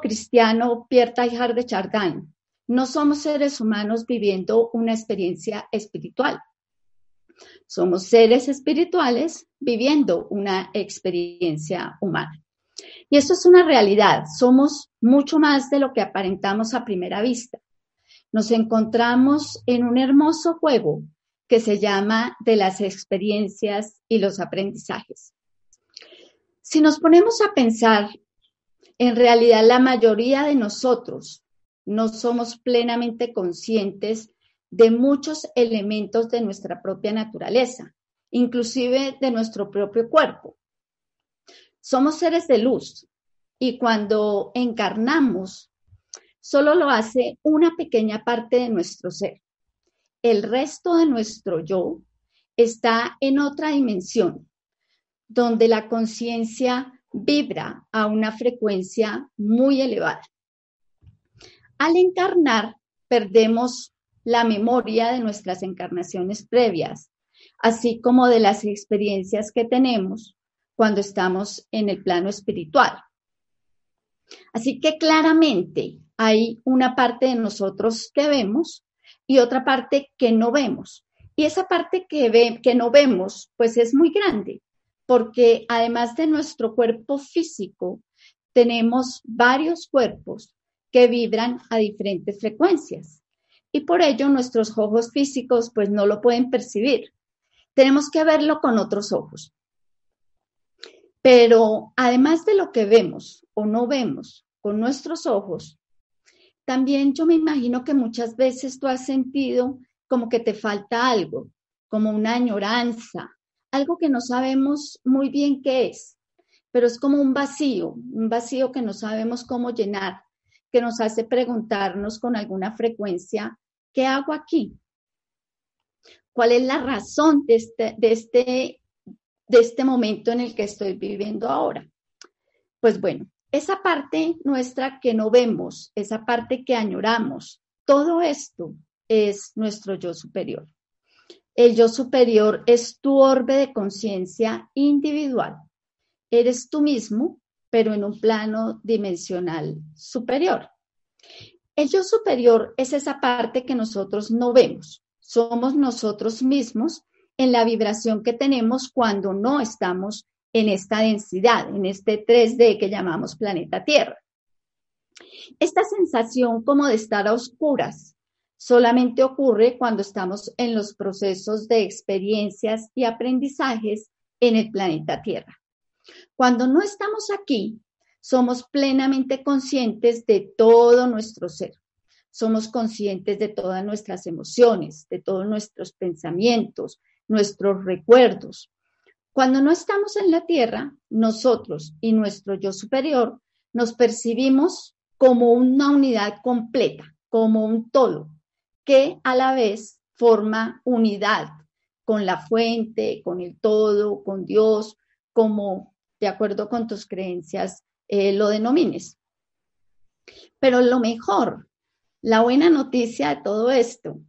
Cristiano Pierre Teilhard de Chardin, no somos seres humanos viviendo una experiencia espiritual. Somos seres espirituales viviendo una experiencia humana. Y esto es una realidad. Somos mucho más de lo que aparentamos a primera vista. Nos encontramos en un hermoso juego que se llama de las experiencias y los aprendizajes. Si nos ponemos a pensar en realidad, la mayoría de nosotros no somos plenamente conscientes de muchos elementos de nuestra propia naturaleza, inclusive de nuestro propio cuerpo. Somos seres de luz y cuando encarnamos, solo lo hace una pequeña parte de nuestro ser. El resto de nuestro yo está en otra dimensión, donde la conciencia vibra a una frecuencia muy elevada. Al encarnar, perdemos la memoria de nuestras encarnaciones previas, así como de las experiencias que tenemos cuando estamos en el plano espiritual. Así que claramente hay una parte de nosotros que vemos y otra parte que no vemos. Y esa parte que, ve, que no vemos, pues es muy grande porque además de nuestro cuerpo físico, tenemos varios cuerpos que vibran a diferentes frecuencias y por ello nuestros ojos físicos pues no lo pueden percibir. Tenemos que verlo con otros ojos. Pero además de lo que vemos o no vemos con nuestros ojos, también yo me imagino que muchas veces tú has sentido como que te falta algo, como una añoranza, algo que no sabemos muy bien qué es, pero es como un vacío, un vacío que no sabemos cómo llenar, que nos hace preguntarnos con alguna frecuencia, ¿qué hago aquí? ¿Cuál es la razón de este, de este, de este momento en el que estoy viviendo ahora? Pues bueno, esa parte nuestra que no vemos, esa parte que añoramos, todo esto es nuestro yo superior. El yo superior es tu orbe de conciencia individual. Eres tú mismo, pero en un plano dimensional superior. El yo superior es esa parte que nosotros no vemos. Somos nosotros mismos en la vibración que tenemos cuando no estamos en esta densidad, en este 3D que llamamos planeta Tierra. Esta sensación como de estar a oscuras, solamente ocurre cuando estamos en los procesos de experiencias y aprendizajes en el planeta Tierra. Cuando no estamos aquí, somos plenamente conscientes de todo nuestro ser. Somos conscientes de todas nuestras emociones, de todos nuestros pensamientos, nuestros recuerdos. Cuando no estamos en la Tierra, nosotros y nuestro yo superior nos percibimos como una unidad completa, como un todo, que a la vez forma unidad con la fuente, con el todo, con Dios, como de acuerdo con tus creencias eh, lo denomines. Pero lo mejor, la buena noticia de todo esto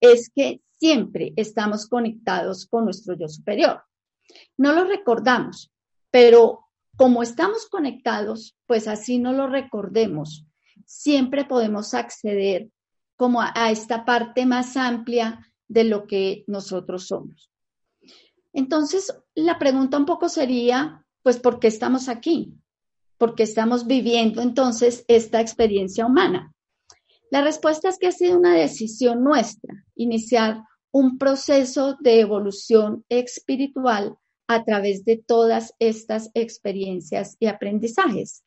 es que siempre estamos conectados con nuestro yo superior. No lo recordamos, pero como estamos conectados, pues así no lo recordemos. Siempre podemos acceder como a, esta parte más amplia de lo que nosotros somos. Entonces, la pregunta un poco sería, pues, ¿por qué estamos aquí? ¿Por qué estamos viviendo entonces esta experiencia humana? La respuesta es que ha sido una decisión nuestra, iniciar un proceso de evolución espiritual a través de todas estas experiencias y aprendizajes.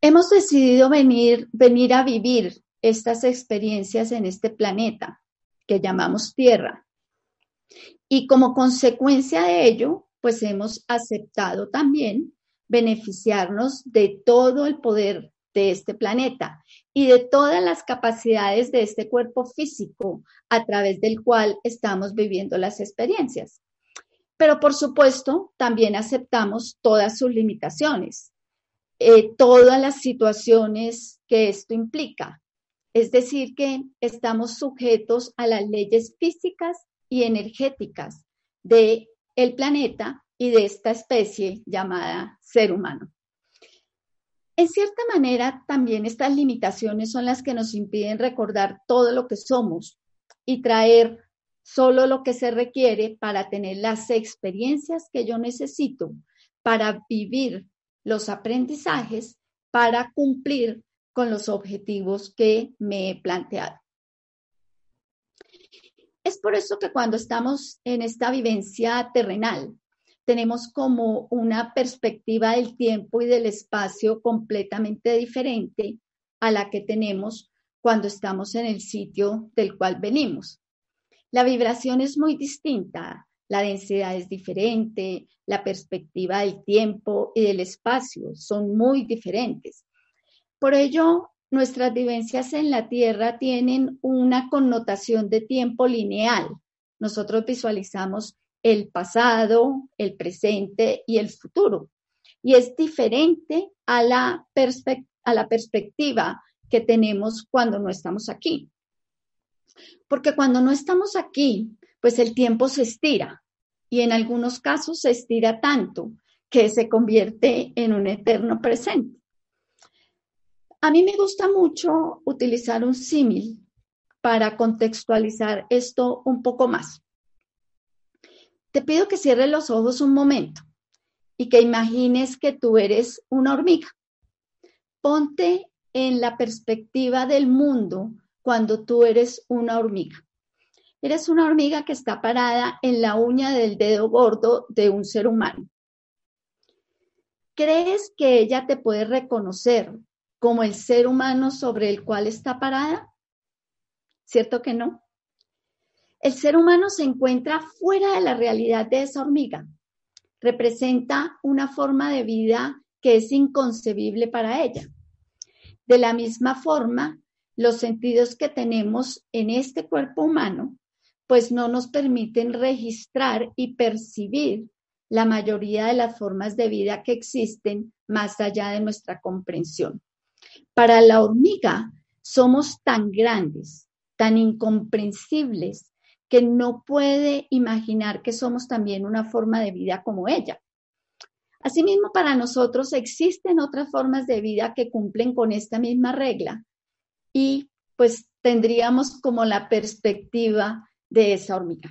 Hemos decidido venir, venir a vivir estas experiencias en este planeta que llamamos Tierra. Y como consecuencia de ello, pues hemos aceptado también beneficiarnos de todo el poder de este planeta y de todas las capacidades de este cuerpo físico a través del cual estamos viviendo las experiencias. Pero por supuesto, también aceptamos todas sus limitaciones eh, todas las situaciones que esto implica. Es decir, que estamos sujetos a las leyes físicas y energéticas del el planeta y de esta especie llamada ser humano. En cierta manera, también estas limitaciones son las que nos impiden recordar todo lo que somos y traer solo lo que se requiere para tener las experiencias que yo necesito para vivir los aprendizajes para cumplir con los objetivos que me he planteado. Es por eso que cuando estamos en esta vivencia terrenal, tenemos como una perspectiva del tiempo y del espacio completamente diferente a la que tenemos cuando estamos en el sitio del cual venimos. La vibración es muy distinta, la densidad es diferente, la perspectiva del tiempo y del espacio son muy diferentes. Por ello, nuestras vivencias en la Tierra tienen una connotación de tiempo lineal. Nosotros visualizamos el pasado, el presente y el futuro. Y es diferente a la, perspectiva que tenemos cuando no estamos aquí. Porque cuando no estamos aquí, pues el tiempo se estira y en algunos casos se estira tanto que se convierte en un eterno presente. A mí me gusta mucho utilizar un símil para contextualizar esto un poco más. Te pido que cierres los ojos un momento y que imagines que tú eres una hormiga. Ponte en la perspectiva del mundo cuando tú eres una hormiga. Eres una hormiga que está parada en la uña del dedo gordo de un ser humano. ¿Crees que ella te puede reconocer como el ser humano sobre el cual está parada? ¿Cierto que no? El ser humano se encuentra fuera de la realidad de esa hormiga. Representa una forma de vida que es inconcebible para ella. De la misma forma, los sentidos que tenemos en este cuerpo humano pues no nos permiten registrar y percibir la mayoría de las formas de vida que existen más allá de nuestra comprensión. Para la hormiga somos tan grandes, tan incomprensibles, que no puede imaginar que somos también una forma de vida como ella. Asimismo, para nosotros existen otras formas de vida que cumplen con esta misma regla y pues tendríamos como la perspectiva de esa hormiga.